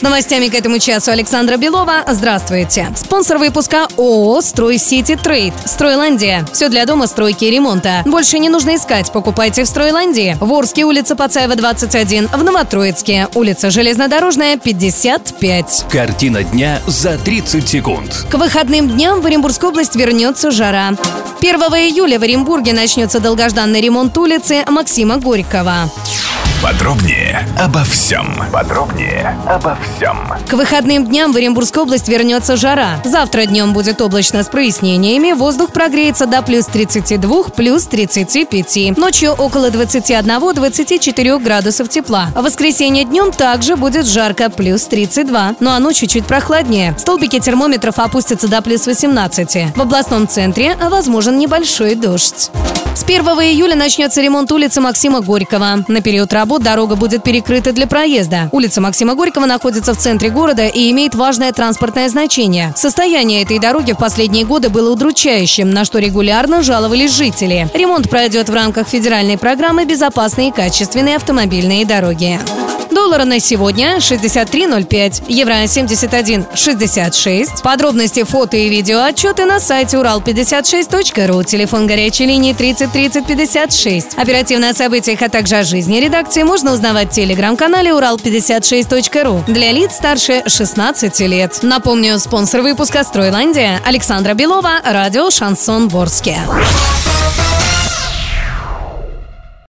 С новостями к этому часу Александра Белова. Здравствуйте. Спонсор выпуска ООО «Строй Сити Трейд». «Стройландия». Все для дома, стройки и ремонта. Больше не нужно искать. Покупайте в «Стройландии». В Орске, улица Пацаева, 21. В Новотроицке, улица Железнодорожная, 55. Картина дня за 30 секунд. К выходным дням в Оренбургскую область вернется жара. 1 июля в Оренбурге начнется долгожданный ремонт улицы Максима Горького. Подробнее обо всем. Подробнее обо всем. К выходным дням в Оренбургскую область вернется жара. Завтра днем будет облачно с прояснениями, воздух прогреется до плюс 32, плюс 35. Ночью около 21-24 градусов тепла. В воскресенье днем также будет жарко, плюс 32. Ну а ночью чуть прохладнее. Столбики термометров опустятся до плюс 18. В областном центре возможен небольшой дождь. С 1 июля начнется ремонт улицы Максима Горького. На период работ дорога будет перекрыта для проезда. Улица Максима Горького находится в центре города и имеет важное транспортное значение. Состояние этой дороги в последние годы было удручающим, на что регулярно жаловались жители. Ремонт пройдет в рамках федеральной программы «Безопасные и качественные автомобильные дороги». Доллара на сегодня 63.05, евро 71.66. Подробности, фото и видео отчеты на сайте урал56.ру, телефон горячей линии 30 30 56. Оперативно о событиях, а также о жизни редакции можно узнавать в телеграм-канале урал56.ру для лиц старше 16 лет. Напомню, спонсор выпуска «Стройландия» Александра Белова, радио «Шансон Ворске».